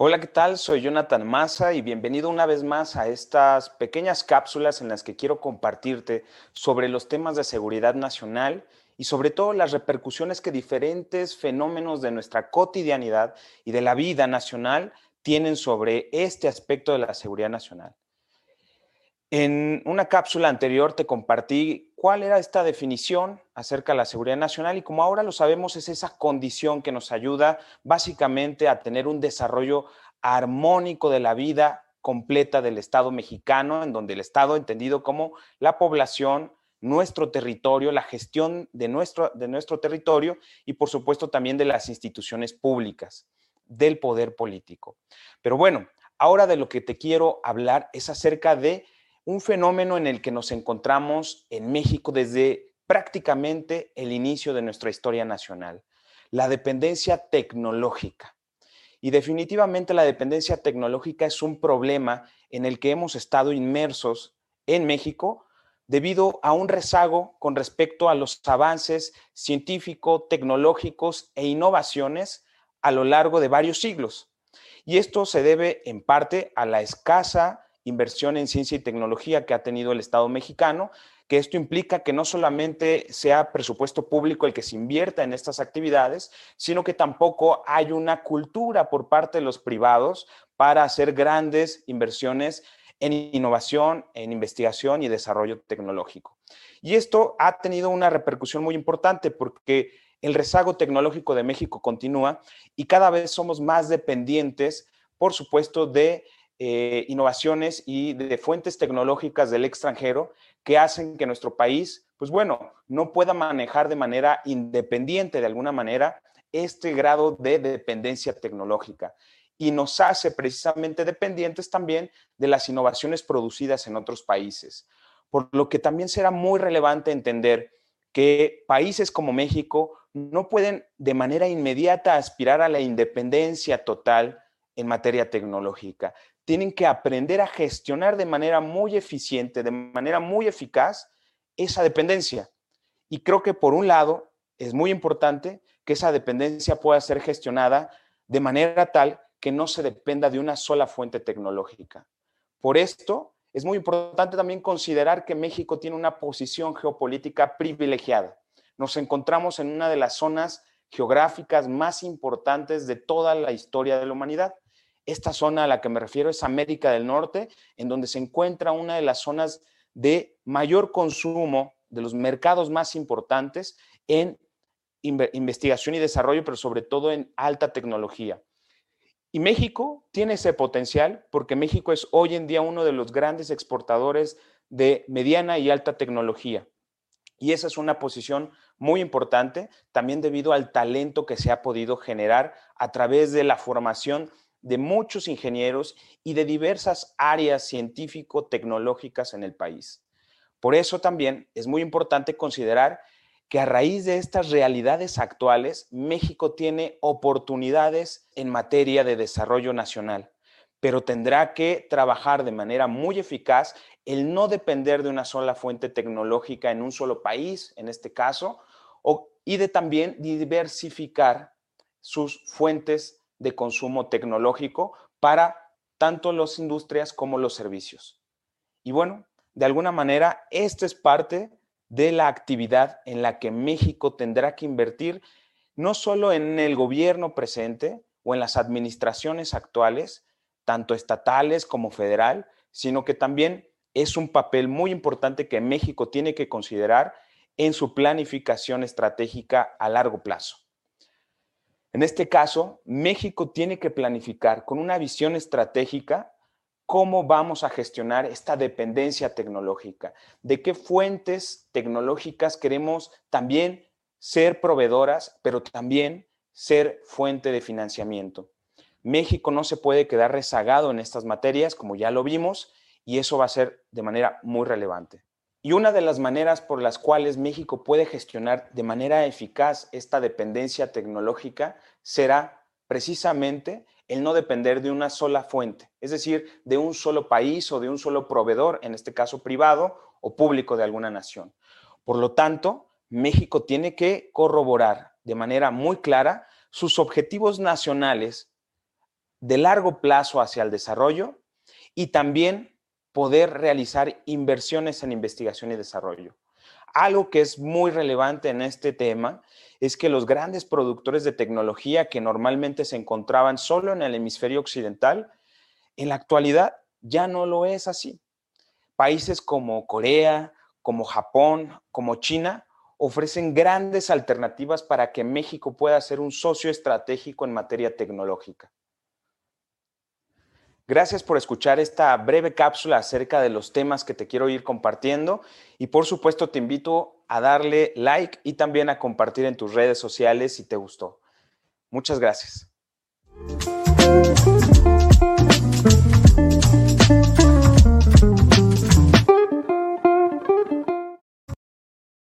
Hola, ¿qué tal? Soy Jonathan Massa y bienvenido una vez más a estas pequeñas cápsulas en las que quiero compartirte sobre los temas de seguridad nacional y sobre todo las repercusiones que diferentes fenómenos de nuestra cotidianidad y de la vida nacional tienen sobre este aspecto de la seguridad nacional. En una cápsula anterior te compartí cuál era esta definición acerca de la seguridad nacional y como ahora lo sabemos es esa condición que nos ayuda básicamente a tener un desarrollo armónico de la vida completa del Estado mexicano, en donde el Estado entendido como la población, nuestro territorio, la gestión de nuestro, de nuestro territorio y por supuesto también de las instituciones públicas, del poder político. Pero bueno, ahora de lo que te quiero hablar es acerca de un fenómeno en el que nos encontramos en México desde prácticamente el inicio de nuestra historia nacional, la dependencia tecnológica. Y definitivamente la dependencia tecnológica es un problema en el que hemos estado inmersos en México debido a un rezago con respecto a los avances científicos, tecnológicos e innovaciones a lo largo de varios siglos. Y esto se debe en parte a la escasa inversión en ciencia y tecnología que ha tenido el Estado mexicano, que esto implica que no solamente sea presupuesto público el que se invierta en estas actividades, sino que tampoco hay una cultura por parte de los privados para hacer grandes inversiones en innovación, en investigación y desarrollo tecnológico. Y esto ha tenido una repercusión muy importante porque el rezago tecnológico de México continúa y cada vez somos más dependientes, por supuesto, de eh, innovaciones y de fuentes tecnológicas del extranjero que hacen que nuestro país, pues bueno, no pueda manejar de manera independiente, de alguna manera, este grado de dependencia tecnológica y nos hace precisamente dependientes también de las innovaciones producidas en otros países. Por lo que también será muy relevante entender que países como México no pueden de manera inmediata aspirar a la independencia total en materia tecnológica tienen que aprender a gestionar de manera muy eficiente, de manera muy eficaz, esa dependencia. Y creo que por un lado es muy importante que esa dependencia pueda ser gestionada de manera tal que no se dependa de una sola fuente tecnológica. Por esto, es muy importante también considerar que México tiene una posición geopolítica privilegiada. Nos encontramos en una de las zonas geográficas más importantes de toda la historia de la humanidad. Esta zona a la que me refiero es América del Norte, en donde se encuentra una de las zonas de mayor consumo, de los mercados más importantes en investigación y desarrollo, pero sobre todo en alta tecnología. Y México tiene ese potencial porque México es hoy en día uno de los grandes exportadores de mediana y alta tecnología. Y esa es una posición muy importante, también debido al talento que se ha podido generar a través de la formación de muchos ingenieros y de diversas áreas científico-tecnológicas en el país. Por eso también es muy importante considerar que a raíz de estas realidades actuales, México tiene oportunidades en materia de desarrollo nacional, pero tendrá que trabajar de manera muy eficaz el no depender de una sola fuente tecnológica en un solo país, en este caso, y de también diversificar sus fuentes de consumo tecnológico para tanto las industrias como los servicios. Y bueno, de alguna manera, esto es parte de la actividad en la que México tendrá que invertir no solo en el gobierno presente o en las administraciones actuales, tanto estatales como federal, sino que también es un papel muy importante que México tiene que considerar en su planificación estratégica a largo plazo. En este caso, México tiene que planificar con una visión estratégica cómo vamos a gestionar esta dependencia tecnológica, de qué fuentes tecnológicas queremos también ser proveedoras, pero también ser fuente de financiamiento. México no se puede quedar rezagado en estas materias, como ya lo vimos, y eso va a ser de manera muy relevante. Y una de las maneras por las cuales México puede gestionar de manera eficaz esta dependencia tecnológica será precisamente el no depender de una sola fuente, es decir, de un solo país o de un solo proveedor, en este caso privado o público de alguna nación. Por lo tanto, México tiene que corroborar de manera muy clara sus objetivos nacionales de largo plazo hacia el desarrollo y también poder realizar inversiones en investigación y desarrollo. Algo que es muy relevante en este tema es que los grandes productores de tecnología que normalmente se encontraban solo en el hemisferio occidental, en la actualidad ya no lo es así. Países como Corea, como Japón, como China, ofrecen grandes alternativas para que México pueda ser un socio estratégico en materia tecnológica. Gracias por escuchar esta breve cápsula acerca de los temas que te quiero ir compartiendo y por supuesto te invito a darle like y también a compartir en tus redes sociales si te gustó. Muchas gracias.